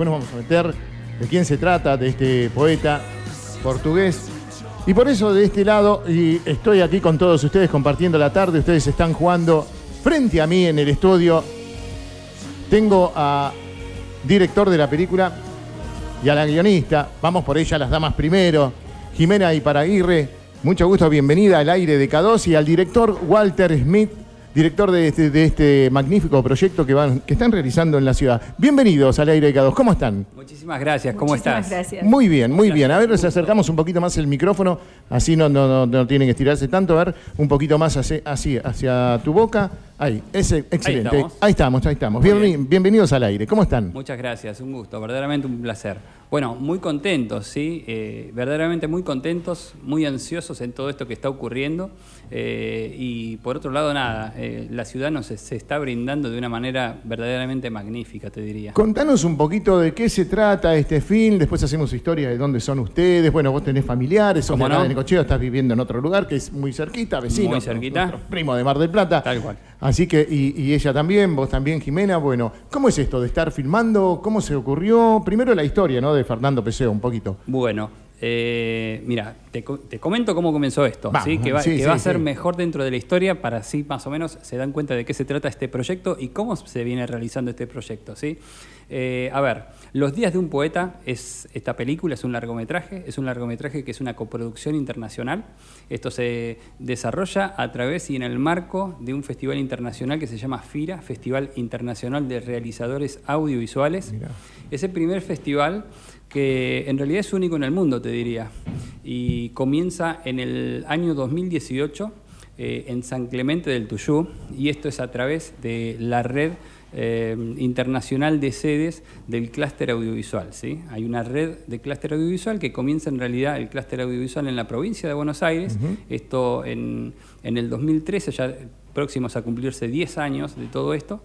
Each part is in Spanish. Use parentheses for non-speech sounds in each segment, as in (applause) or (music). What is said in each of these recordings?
después nos vamos a meter de quién se trata, de este poeta portugués. Y por eso de este lado, y estoy aquí con todos ustedes compartiendo la tarde, ustedes están jugando frente a mí en el estudio. Tengo a director de la película y a la guionista. Vamos por ella, las damas primero. Jimena Iparaguirre, mucho gusto, bienvenida al aire de K2 y al director Walter Smith, director de este, de este magnífico proyecto que, van, que están realizando en la ciudad. Bienvenidos al aire de K2, ¿cómo están? Muchísimas gracias, ¿cómo Muchísimas estás? gracias. Muy bien, muy bien. A ver, les acercamos un poquito más el micrófono, así no, no, no, no tienen que estirarse tanto. A ver, un poquito más hacia, así, hacia tu boca. Ahí, ese, excelente. estamos. Ahí estamos, ahí estamos. Bien. bienvenidos al aire. ¿Cómo están? Muchas gracias, un gusto, verdaderamente un placer. Bueno, muy contentos, ¿sí? Eh, verdaderamente muy contentos, muy ansiosos en todo esto que está ocurriendo. eh, y por otro lado, nada, eh, la ciudad nos se está brindando de una manera verdaderamente magnífica, te diría. Contanos un poquito de qué se trata este film, después hacemos historia de dónde son ustedes. Bueno, vos tenés familiares, sos de ¿Cómo acá no? Necochea, estás viviendo en otro lugar que es muy cerquita, vecino. Muy cerquita. Primo de Mar del Plata. Tal cual. Así que, y, y ella también, vos también, Jimena. Bueno, ¿cómo es esto de estar filmando? ¿Cómo se ocurrió? Primero la historia, ¿no? De Fernando Peseo, un poquito. Bueno, eh, mira, te, te comento cómo comenzó esto, Vamos, ¿sí? que va, sí, que sí, va a ser sí. mejor dentro de la historia para así más o menos se dan cuenta de qué se trata este proyecto y cómo se viene realizando este proyecto. ¿sí? Eh, a ver, Los días de un poeta es esta película, es un largometraje, es un largometraje que es una coproducción internacional. Esto se desarrolla a través y en el marco de un festival internacional que se llama FIRA, Festival Internacional de Realizadores Audiovisuales. Mirá. Es el primer festival que en realidad es único en el mundo, te diría, y comienza en el año 2018 eh, en San Clemente del Tuyú, y esto es a través de la red eh, internacional de sedes del clúster audiovisual. ¿sí? Hay una red de clúster audiovisual que comienza en realidad el clúster audiovisual en la provincia de Buenos Aires, esto en, en el 2013, ya próximos a cumplirse 10 años de todo esto,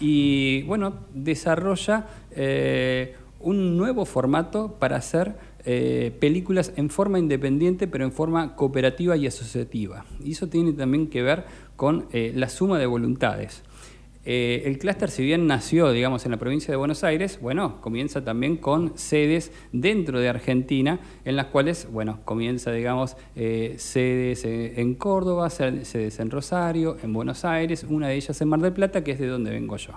y bueno, desarrolla eh, un nuevo formato para hacer eh, películas en forma independiente, pero en forma cooperativa y asociativa. Y eso tiene también que ver con eh, la suma de voluntades. Eh, el clúster, si bien nació, digamos, en la provincia de Buenos Aires, bueno, comienza también con sedes dentro de Argentina, en las cuales, bueno, comienza, digamos, sedes en Córdoba, se- sedes en Rosario, en Buenos Aires, una de ellas en Mar del Plata, que es de donde vengo yo.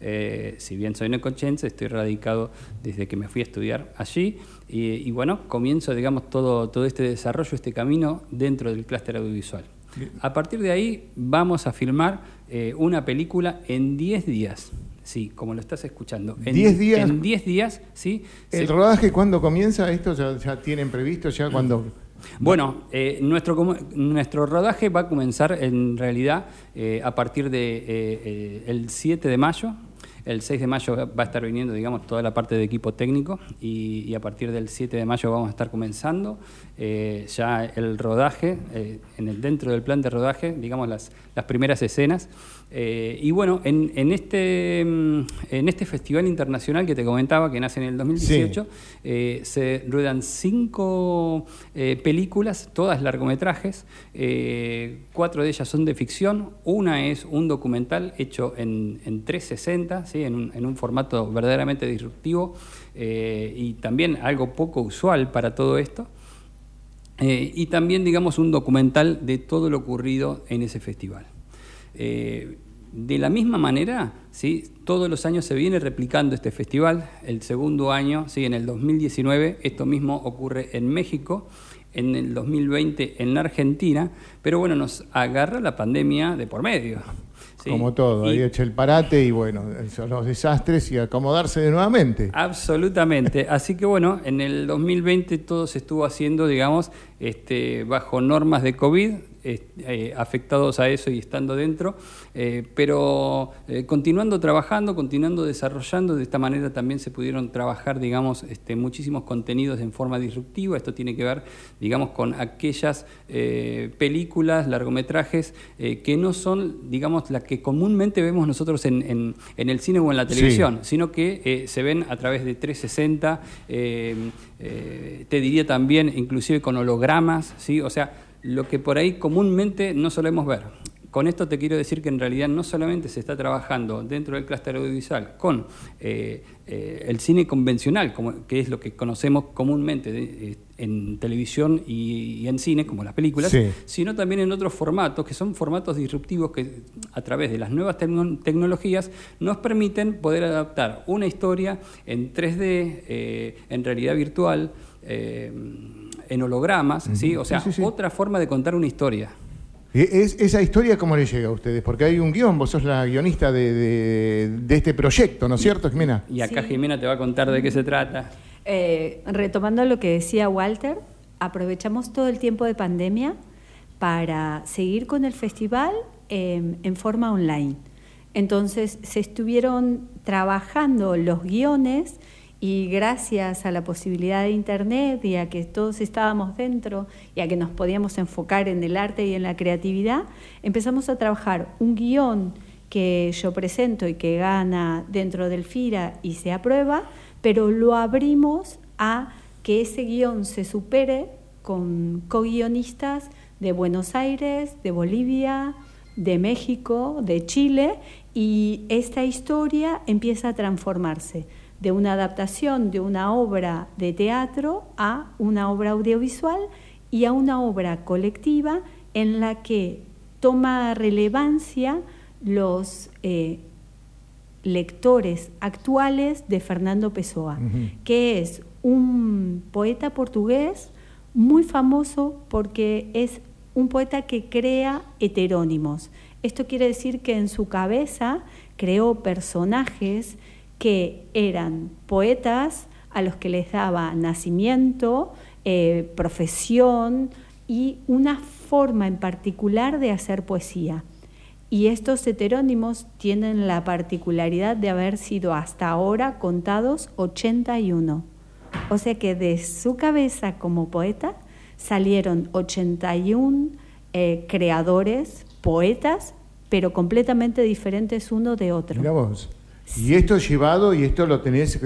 Eh, si bien soy necochense, estoy radicado desde que me fui a estudiar allí y, y bueno, comienzo, digamos, todo, todo este desarrollo, este camino dentro del clúster audiovisual. A partir de ahí vamos a filmar eh, una película en 10 días. Sí, como lo estás escuchando. En 10 días. En 10 días, sí. ¿El se- rodaje cuándo comienza? ¿Esto ya, ya tienen previsto? ¿Ya cuando Bueno, eh, nuestro, nuestro rodaje va a comenzar en realidad eh, a partir del de, eh, el 7 de mayo. El 6 de mayo va a estar viniendo, digamos, toda la parte de equipo técnico y, a partir del 7 de mayo vamos a estar comenzando eh, ya el rodaje, eh, en el, dentro del plan de rodaje, digamos, las, las primeras escenas. Eh, y bueno, en, en este, mm, en este festival internacional que te comentaba, que nace en el 2018, eh, se ruedan cinco eh, películas, todas largometrajes. cuatro de ellas son de ficción. Una es un documental hecho en, en 360, ¿sí? en, un, en un formato verdaderamente disruptivo y también algo poco usual para todo esto. Y también, digamos, un documental de todo lo ocurrido en ese festival. Eh, de la misma manera, ¿sí? todos los años se viene replicando este festival. El segundo año, ¿sí? en el 2019, esto mismo ocurre en México, en el 2020 en la Argentina, pero bueno, nos agarra la pandemia de por medio. ¿sí? Como todo, Y- ahí echa el parate y bueno, son los desastres y acomodarse de nuevamente. Absolutamente. (laughs) Así que bueno, en el 2020 todo se estuvo haciendo, digamos, este, bajo normas de COVID, eh, afectados a eso y estando dentro, eh, pero eh, continuando trabajando, continuando desarrollando, de esta manera también se pudieron trabajar, digamos, este, muchísimos contenidos en forma disruptiva. Esto tiene que ver, digamos, con aquellas películas, largometrajes, que no son, digamos, las que comúnmente vemos nosotros en, en- en el cine o en la Sí. televisión sino que se ven a través de 360, eh, eh, te diría también inclusive con hologramas, ¿sí? o sea, lo que por ahí comúnmente no solemos ver. con esto te quiero decir que en realidad no solamente se está trabajando dentro del clúster audiovisual con eh, eh, el cine convencional, como, que es lo que conocemos comúnmente eh, en televisión y, en cine, como las películas, sino también en otros formatos, que son formatos disruptivos que a través de las nuevas tecnologías nos permiten poder adaptar una historia en 3D, en realidad virtual, en hologramas, ¿sí? o sea, otra forma de contar una historia. ¿Es, ¿Esa historia cómo le llega a ustedes? Porque hay un guion, vos sos la guionista de, este proyecto, ¿no es cierto, Jimena? Y acá Jimena te va a contar de qué se trata. Eh, retomando lo que decía Walter, aprovechamos todo el tiempo de pandemia para seguir con el festival em, en forma online. Entonces se estuvieron trabajando los guiones y gracias a la posibilidad de Internet y a que todos estábamos dentro y a que nos podíamos enfocar en el arte y en la creatividad, empezamos a trabajar un guion que yo presento y que gana dentro del FIRA y se aprueba, pero lo abrimos a que ese guion se supere con co-guionistas de Buenos Aires, de Bolivia, de México, de Chile, y esta historia empieza a transformarse de una adaptación de una obra de teatro a una obra audiovisual y a una obra colectiva en la que toma relevancia los eh, lectores actuales de Fernando Pessoa, que es un poeta portugués muy famoso porque es un poeta que crea heterónimos. Esto quiere decir que en su cabeza creó personajes que eran poetas a los que les daba nacimiento, eh, profesión y una forma en particular de hacer poesía. Y estos heterónimos tienen la particularidad de haber sido hasta ahora contados 81. O sea que de su cabeza como poeta salieron 81 eh, creadores, poetas, pero completamente diferentes uno de otro. Y esto es llevado, y esto lo tenés,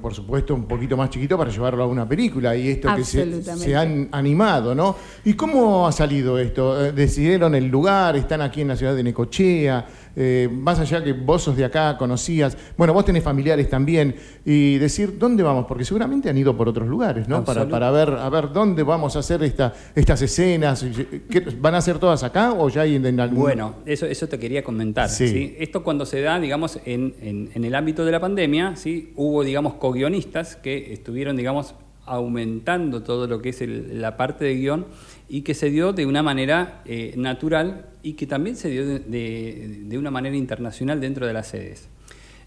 por supuesto, un poquito más chiquito para llevarlo a una película, y esto que se, han animado, ¿no? ¿Y cómo ha salido esto? Eh, ¿Decidieron el lugar? ¿Están aquí en la ciudad de Necochea? Eh, más allá que vos sos de acá, conocías, bueno, vos tenés familiares también, y decir dónde vamos, porque seguramente han ido por otros lugares, ¿no? Para, para, ver, a ver dónde vamos a hacer esta, estas escenas. ¿Van a ser todas acá o ya hay en, algún... Bueno, eso, eso te quería comentar. Sí. Esto cuando se da, digamos, en, en, el ámbito de la pandemia, ¿sí? hubo, digamos, co-guionistas que estuvieron, digamos, aumentando todo lo que es la parte de guion y que se dio de una manera eh, natural y que también se dio de, una manera internacional dentro de las sedes.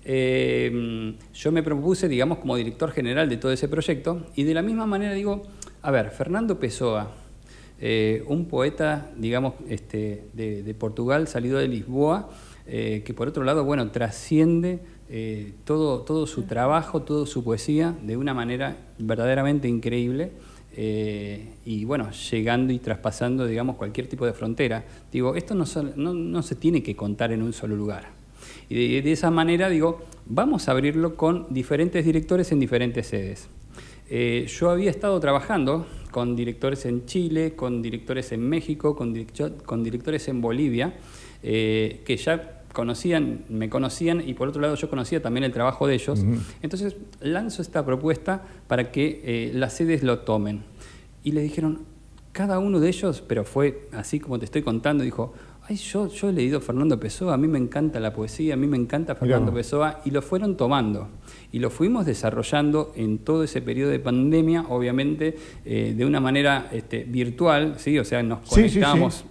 Eh, yo me propuse, digamos, como director general de todo ese proyecto y de la misma manera digo, a ver, Fernando Pessoa, eh, un poeta, digamos, este, de, Portugal, salido de Lisboa, que por otro lado, bueno, trasciende todo, todo su trabajo, toda su poesía de una manera verdaderamente increíble. Eh, y bueno, llegando y traspasando, digamos, cualquier tipo de frontera. Digo, esto no, no, se tiene que contar en un solo lugar. Y de, esa manera, digo, vamos a abrirlo con diferentes directores en diferentes sedes. Eh, yo había estado trabajando con directores en Chile, con directores en México, con, con directores en Bolivia, eh, que ya conocían, me conocían y por otro lado yo conocía también el trabajo de ellos. Entonces lanzo esta propuesta para que eh, las sedes lo tomen. Y le dijeron, cada uno de ellos, pero fue así como te estoy contando, dijo, ay, yo, yo he leído Fernando Pessoa, a mí me encanta la poesía, a mí me encanta Fernando Pessoa, y lo fueron tomando. Y lo fuimos desarrollando en todo ese periodo de pandemia, obviamente eh, de una manera este, virtual, ¿sí? o sea, nos conectamos.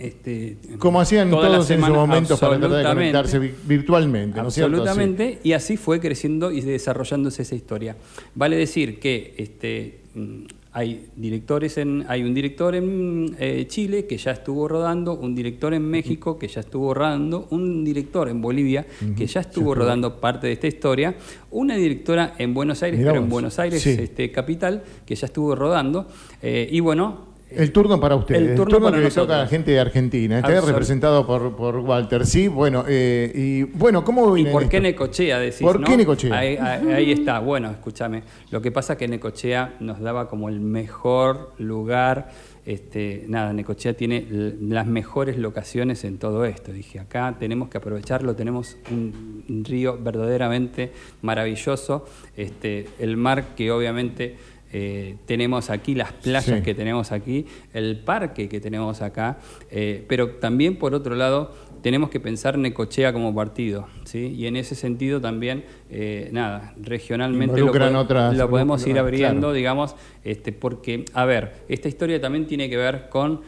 Este, Como hacían todos en su momento para tratar de conectarse virtualmente, Absolutamente, y así fue creciendo y desarrollándose esa historia. Vale decir que este, mm, hay directores en, hay un director en eh, Chile que ya estuvo rodando, un director en México que ya estuvo rodando, un director en Bolivia que ya estuvo rodando parte de esta historia, una directora en Buenos Aires, pero en Buenos Aires, este, capital, que ya estuvo rodando, eh, y bueno, el turno para usted. El turno, para que nosotros. toca a la gente de Argentina. Está representado por, por, Walter. Sí, bueno, eh, y bueno, ¿cómo ¿Y por qué Necochea decís? ¿Por qué Necochea? Ahí, está. Bueno, escúchame. Lo que pasa es que Necochea nos daba como el mejor lugar este, nada, Necochea tiene las mejores locaciones en todo esto. Dije, acá tenemos que aprovecharlo, tenemos un, río verdaderamente maravilloso, este, el mar que obviamente eh, tenemos aquí, las playas que tenemos aquí, el parque que tenemos acá, eh, pero también por otro lado tenemos que pensar Necochea como partido, ¿sí? Y en ese sentido también, eh, nada, regionalmente lo, podemos ir abriendo, digamos, este, porque, a ver, esta historia también tiene que ver con,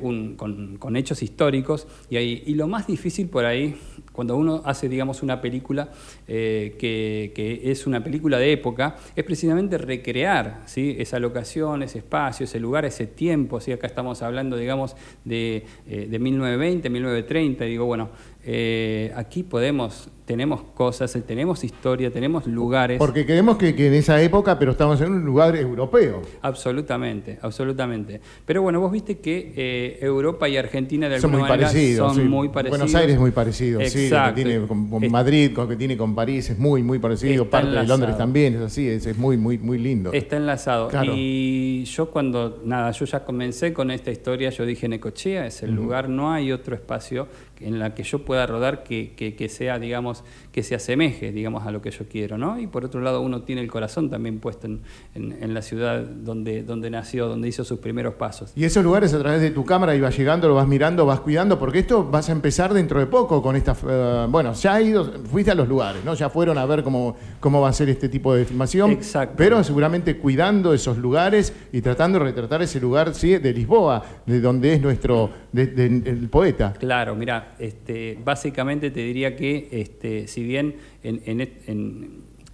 un, con, hechos históricos y, y lo más difícil por ahí cuando uno hace, digamos, una película eh, que, es una película de época, es precisamente recrear ¿sí? esa locación, ese espacio, ese lugar, ese tiempo. ¿sí? Acá estamos hablando, digamos, de, eh, de 1920, 1930. Y digo, bueno, eh, aquí podemos, tenemos cosas, tenemos historia, tenemos lugares. Porque creemos que, en esa época, pero estamos en un lugar europeo. Absolutamente, absolutamente. Pero bueno, vos viste que eh, Europa y Argentina de alguna son muy parecidos, son muy parecidos. Buenos Aires es muy parecido, sí, lo que tiene con, Madrid, con lo que tiene con París es muy, muy parecido. Parte de Londres también es así, es, muy, muy, muy lindo. Está enlazado. Y yo cuando, nada, yo ya comencé con esta historia, yo dije Necochea es el lugar, no hay otro espacio en la que yo pueda rodar que, que, sea, digamos, que se asemeje, digamos, a lo que yo quiero, ¿no? Y por otro lado, uno tiene el corazón también puesto en, en, la ciudad donde, donde nació, donde hizo sus primeros pasos. Y esos lugares a través de tu cámara ibas llegando, lo vas mirando, vas cuidando, porque esto vas a empezar dentro de poco con esta... Eh, bueno, ya ha ido, fuiste a los lugares, ¿no? Ya fueron a ver cómo, cómo va a ser este tipo de filmación. Exacto. Pero seguramente cuidando esos lugares y tratando de retratar ese lugar, ¿sí? De Lisboa, de donde es nuestro, el poeta. Claro, mira, este, básicamente te diría que este, si bien en,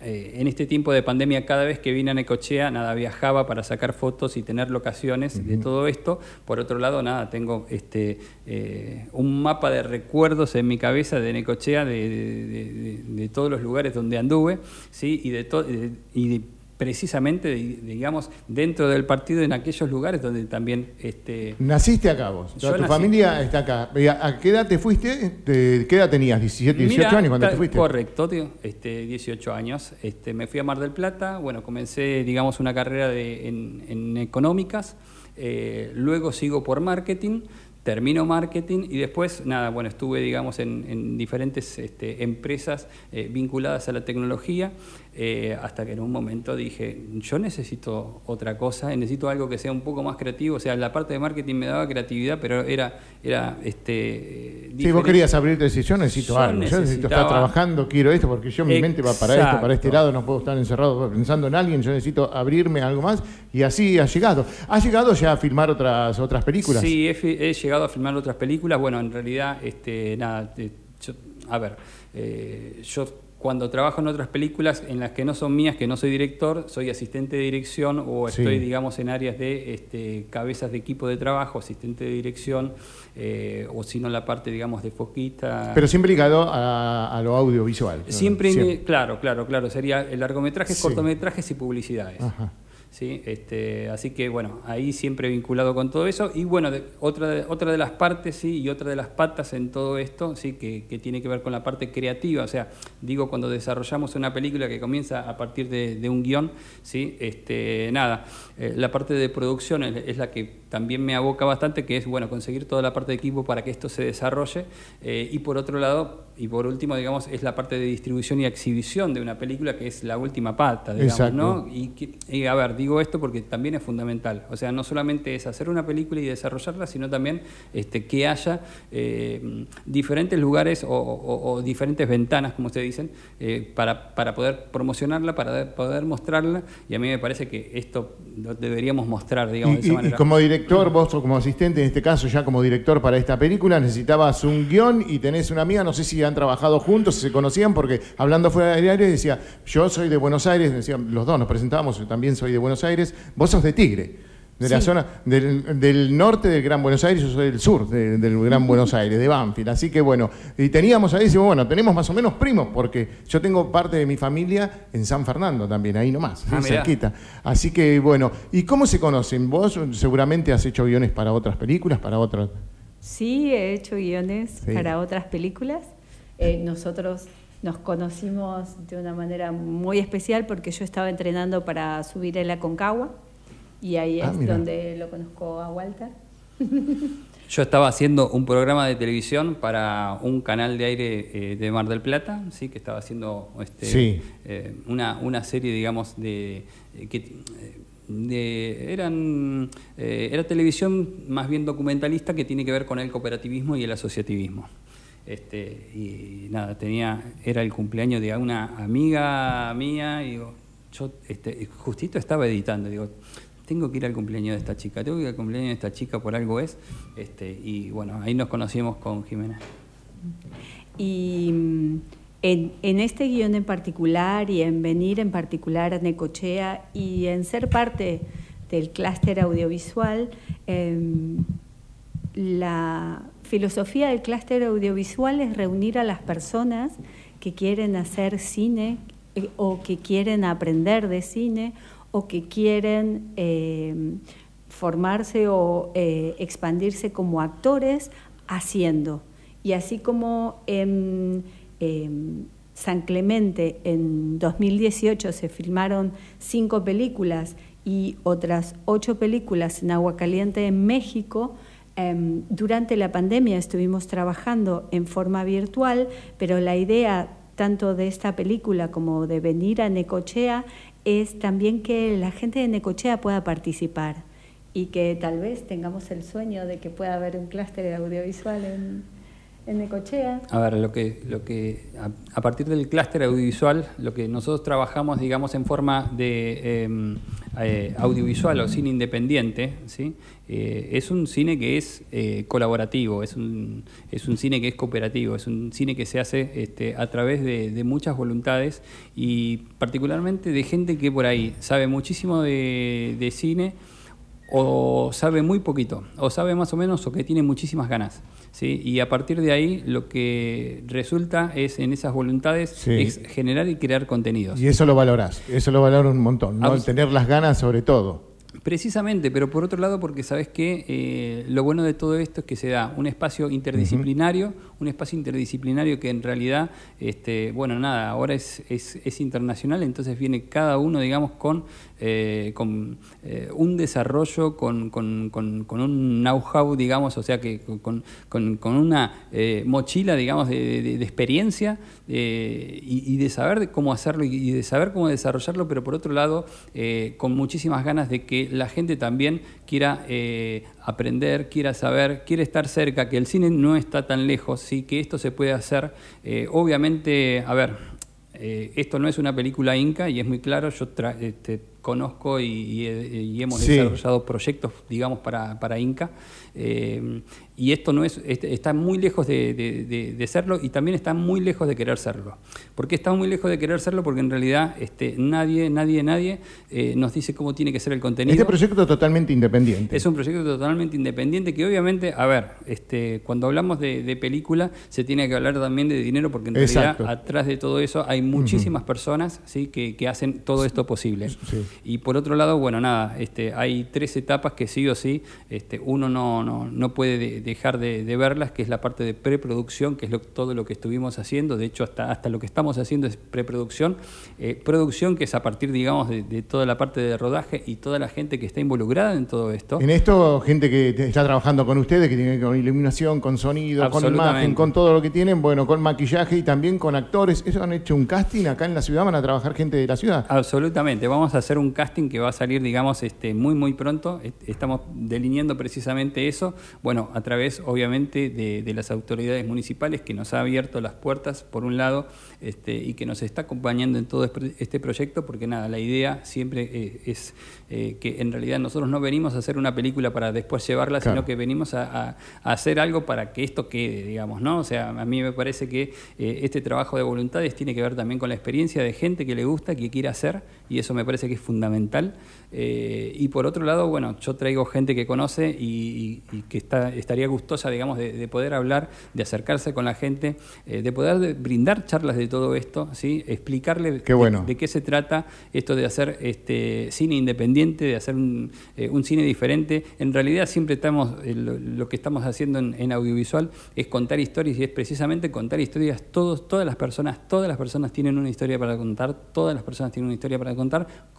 eh, en, este tiempo de pandemia cada vez que vine a Necochea, nada, viajaba para sacar fotos y tener locaciones de todo esto, por otro lado, nada, tengo este, eh, un mapa de recuerdos en mi cabeza de Necochea, de, todos los lugares donde anduve, ¿sí? y de, todo y precisamente, digamos, dentro del partido en aquellos lugares donde también... Este, Naciste acá vos, tu familia está acá. ¿A qué edad te fuiste? ¿Qué edad tenías? ¿17, 18 años cuando te fuiste? Correcto, tío, este, 18 años. Este, me fui a Mar del Plata, bueno, comencé, digamos, una carrera de, en, económicas, eh, luego sigo por marketing, termino marketing y después, nada, bueno, estuve, digamos, en, diferentes este, empresas eh, vinculadas a la tecnología, eh, hasta que en un momento dije, yo necesito otra cosa, necesito algo que sea un poco más creativo, o sea, la parte de marketing me daba creatividad, pero era... era este, sí, vos querías abrirte decir, yo necesito algo, yo necesito estar trabajando, quiero esto, porque yo mi mente va para esto, para este lado, no puedo estar encerrado pensando en alguien, yo necesito abrirme a algo más, y así ha llegado. ¿Ha llegado ya a filmar otras, otras películas? Sí, he, llegado a filmar otras películas, bueno, en realidad, este, nada, a ver, eh, yo cuando trabajo en otras películas en las que no son mías, que no soy director, soy asistente de dirección o estoy, digamos, en áreas de este, cabezas de equipo de trabajo, asistente de dirección, eh, o si no la parte, digamos, de foquita. Pero siempre ligado a, lo audiovisual. Siempre, claro, claro, claro. Sería largometrajes, cortometrajes y publicidades. Ajá. ¿Sí? Este, así que bueno, ahí siempre vinculado con todo eso. Y bueno, otra, de, otra de las partes ¿sí? y otra de las patas en todo esto, ¿sí? Que, tiene que ver con la parte creativa. O sea, digo, cuando desarrollamos una película que comienza a partir de, un guion, ¿sí? este, nada, eh, la parte de producción es, la que también me aboca bastante, que es bueno, conseguir toda la parte de equipo para que esto se desarrolle. Eh, y por otro lado, y por último, digamos, es la parte de distribución y exhibición de una película, que es la última pata, digamos, ¿no? Y, a ver, digo esto porque también es fundamental. O sea, no solamente es hacer una película y desarrollarla, sino también este, que haya eh, diferentes lugares o, diferentes ventanas, como ustedes dicen, eh, para, para poder promocionarla, para poder mostrarla. Y a mí me parece que esto lo deberíamos mostrar, digamos, de esa manera. Y como director, vos como asistente, en este caso ya como director para esta película, necesitabas un guion y tenés una amiga, no sé si han trabajado juntos, si se conocían, porque hablando fuera del diario decía, yo soy de Buenos Aires, decían, los dos nos presentábamos, yo también soy de Buenos Aires, vos sos de Tigre. De la zona del, norte del Gran Buenos Aires, yo soy del sur del Gran Buenos Aires, de Banfield. Así que bueno, y teníamos ahí, decimos, bueno, tenemos más o menos primos, porque yo tengo parte de mi familia en San Fernando también, ahí nomás, ah, cerquita. Así que bueno, ¿y cómo se conocen? Vos seguramente has hecho guiones para otras películas, para otras. Sí, he hecho guiones para otras películas. Eh, nosotros nos conocimos de una manera muy especial porque yo estaba entrenando para subir el Aconcagua Y ahí Ah, es mira. donde lo conozco a Walter. Yo estaba haciendo un programa de televisión para un canal de aire eh, de Mar del Plata, sí, que estaba haciendo este, Sí. eh, una, una serie, digamos, de eh, que de- eran eh, era televisión más bien documentalista que tiene que ver con el cooperativismo y el asociativismo. Este, y nada, tenía, era el cumpleaños de una amiga mía, y digo, yo este, justito estaba editando, digo, tengo que ir al cumpleaños de esta chica, tengo que ir al cumpleaños de esta chica por algo es, este, y bueno, ahí nos conocimos con Jimena. Y mm, en, en este guion en particular y en venir en particular a Necochea y en ser parte del clúster audiovisual, em, la filosofía del clúster audiovisual es reunir a las personas que quieren hacer cine eh, o que quieren aprender de cine o que quieren em, formarse o eh, expandirse como actores haciendo. Y así como en San Clemente en 2018 se filmaron cinco películas y otras ocho películas en Agua Caliente en México, em, durante la pandemia estuvimos trabajando en forma virtual, pero la idea tanto de esta película como de venir a Necochea es también que la gente de Necochea pueda participar y que tal vez tengamos el sueño de que pueda haber un clúster audiovisual en, en Necochea. A ver, lo que, lo que a, partir del clúster audiovisual, lo que nosotros trabajamos, digamos, en forma de eh, eh, audiovisual o cine independiente, ¿sí? Eh, es un cine que es eh, colaborativo, es un, es un cine que es cooperativo, es un cine que se hace este, a través de, de muchas voluntades y particularmente de gente que por ahí sabe muchísimo de, de cine o sabe muy poquito, o sabe más o menos, o que tiene muchísimas ganas. ¿sí? Y a partir de ahí lo que resulta es en esas voluntades Sí. es generar y crear contenidos. Y eso lo valorás, eso lo valoro un montón, ¿no? Abs- tener las ganas sobre todo. Precisamente, pero por otro lado, porque sabes que lo bueno de todo esto es que se da un espacio interdisciplinario, un espacio interdisciplinario que en realidad, este, bueno, nada, ahora es, es, internacional, entonces viene cada uno, digamos, con, eh, con eh, un desarrollo, con, con, con, un know-how, digamos, o sea, que con, con, una eh, mochila, digamos, de, de- experiencia y, y de saber cómo hacerlo y de saber cómo desarrollarlo, pero por otro lado, con muchísimas ganas de que la gente también quiera eh, aprender, quiera saber, quiera estar cerca, que el cine no está tan lejos, sí, que esto se puede hacer. Eh, obviamente, a ver, eh, esto no es una película inca y es muy claro, yo tra- este, conozco y, y y hemos Sí. desarrollado proyectos, digamos, para, para Inca. eh, y esto no es, este- está muy lejos de, de- de- de serlo y también está muy lejos de querer serlo. ¿Por qué está muy lejos de querer serlo? Porque en realidad este, nadie, nadie, nadie eh, nos dice cómo tiene que ser el contenido. Este proyecto totalmente independiente. Es un proyecto totalmente independiente que obviamente, a ver, este, cuando hablamos de, película se tiene que hablar también de dinero porque en Exacto. realidad atrás de todo eso hay muchísimas personas ¿sí? que, que hacen todo esto posible. Sí. Y por otro lado, bueno, nada, este, hay tres etapas que sí o sí este, uno no, no, no puede de- dejar de, de verlas, que es la parte de preproducción, que es lo- todo lo que estuvimos haciendo, de hecho hasta, hasta lo que estamos haciendo es preproducción, Eh, producción que es a partir, digamos, de, de toda la parte de rodaje y toda la gente que está involucrada en todo esto. En esto, gente que está trabajando con ustedes, que tiene con iluminación, con sonido, con imagen, con todo lo que tienen, bueno, con maquillaje y también con actores. ¿Eso han hecho un casting acá en la ciudad? ¿Van a trabajar gente de la ciudad? Absolutamente, vamos a hacer un casting que va a salir, digamos, este, muy, muy pronto. Est- Estamos delineando precisamente eso, bueno, a través, obviamente, de, de las autoridades municipales que nos ha abierto las puertas, por un lado, este, y que nos está acompañando en todo este- este proyecto, porque nada, la idea siempre eh, es eh, que en realidad nosotros no venimos a hacer una película para después llevarla, Claro. sino que venimos a, a- a hacer algo para que esto quede, digamos, ¿no? O sea, a mí me parece que eh, este trabajo de voluntades tiene que ver también con la experiencia de gente que le gusta, que quiere hacer, y eso me parece que es fundamental. Eh, y por otro lado, bueno, yo traigo gente que conoce y, y- y que está, estaría gustosa, digamos, de, de poder hablar, de acercarse con la gente, eh, de poder de- brindar charlas de todo esto, ¿sí? explicarle Qué bueno. de, de qué se trata esto de hacer este cine independiente, de hacer un, eh, un cine diferente. En realidad siempre estamos, lo, lo que estamos haciendo en, en audiovisual es contar historias y es precisamente contar historias. Todos, todas las personas, todas las personas tienen una historia para contar, todas las personas tienen una historia para contar,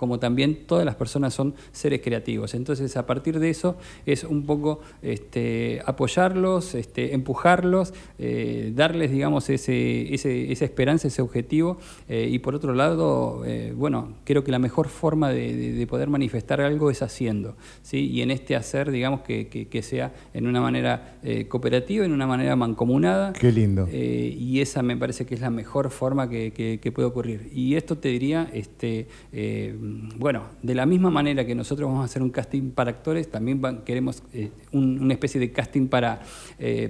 como también todas las personas son seres creativos. Entonces, a partir de eso es un poco este, apoyarlos, este, empujarlos, eh, darles, digamos, ese, esa esperanza, ese objetivo. Eh, y por otro lado, eh, bueno, creo que la mejor forma de, poder manifestar algo es haciendo. ¿sí? Y en este hacer, digamos, que, que, sea en una manera cooperativa, en una manera mancomunada. Qué lindo. y esa me parece que es la mejor forma que, que puede ocurrir. Y esto te diría, este, bueno, de la misma manera que nosotros vamos a hacer un casting para actores, también queremos una especie de casting para,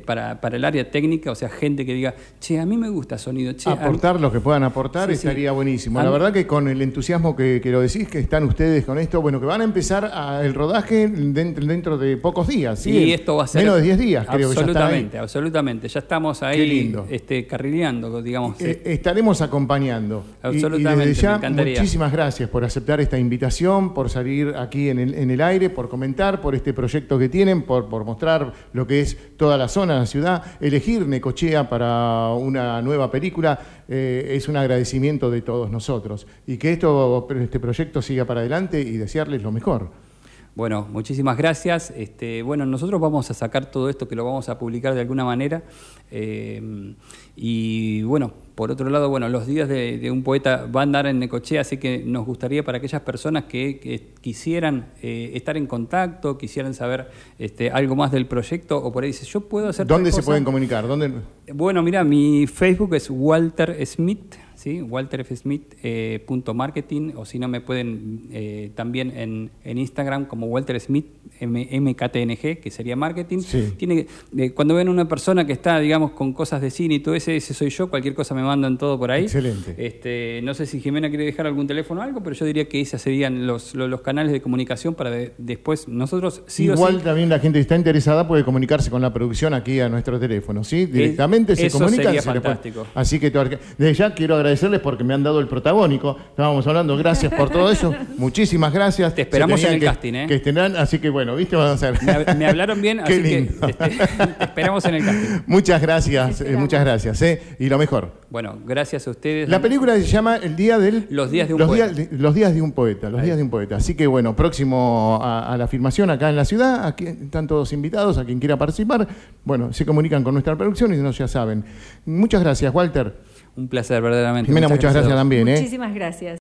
para, para el área técnica, o sea, gente que diga, che, a mí me gusta sonido. Che, Aportar lo que puedan aportar estaría buenísimo. La verdad que con el entusiasmo que, lo decís, que están ustedes con esto, bueno, que van a empezar el rodaje dentro, de pocos días. ¿sí? Y esto va a ser... Menos de 10 días, creo que ya Absolutamente, absolutamente. Ya estamos ahí Este, carrileando, digamos. Eh, estaremos acompañando. Absolutamente, y, desde ya, muchísimas gracias por aceptar esta invitación, por salir aquí en el, en el aire, por comentar, por este proyecto que tienen, por, por mostrar lo que es toda la zona, la ciudad, elegir Necochea para una nueva película eh, es un agradecimiento de todos nosotros. Y que esto, este proyecto siga para adelante y desearles lo mejor. Bueno, muchísimas gracias. Este, bueno, nosotros vamos a sacar todo esto que lo vamos a publicar de alguna manera. Eh, y bueno, por otro lado, bueno, los días de, un poeta van a dar en Necochea, así que nos gustaría para aquellas personas que, quisieran eh, estar en contacto, quisieran saber este, algo más del proyecto, o por ahí dice, yo puedo hacer. ¿Dónde se pueden comunicar? ¿Dónde? Bueno, mira, mi Facebook es Walter Smith ¿sí? walterfsmith.marketing eh, o si no me pueden eh, también en, en, Instagram como Walter Smith MKTNG, que sería marketing. Tiene, eh, cuando ven una persona que está, digamos, con cosas de cine y todo ese, ese soy yo, cualquier cosa me mandan todo por ahí. Excelente. Este, no sé si Jimena quiere dejar algún teléfono o algo, pero yo diría que esos serían los, los, canales de comunicación para después nosotros Igual también la gente que está interesada puede comunicarse con la producción aquí a nuestro teléfono, ¿sí? Directamente se comunica. Sería fantástico. Así que desde ya quiero agradecer agradecerles porque me han dado el protagónico. Estábamos hablando, gracias por todo eso. (laughs) Muchísimas gracias. Te esperamos en el casting, ¿eh? Que estén, así que bueno, ¿viste? Vamos a hacer. Me, hablaron bien, así que este, te esperamos en el casting. Muchas gracias, eh, muchas gracias. ¿eh? Y lo mejor. Bueno, gracias a ustedes. La película se llama El Día del... Los Días de un Poeta. los Días de un Poeta, los Días de un Poeta. Así que bueno, próximo a, la filmación acá en la ciudad, aquí están todos invitados, a quien quiera participar, bueno, se comunican con nuestra producción y no ya saben. Muchas gracias, Walter. Un placer, verdaderamente. Jimena, muchas, gracias, también. ¿eh? Muchísimas gracias.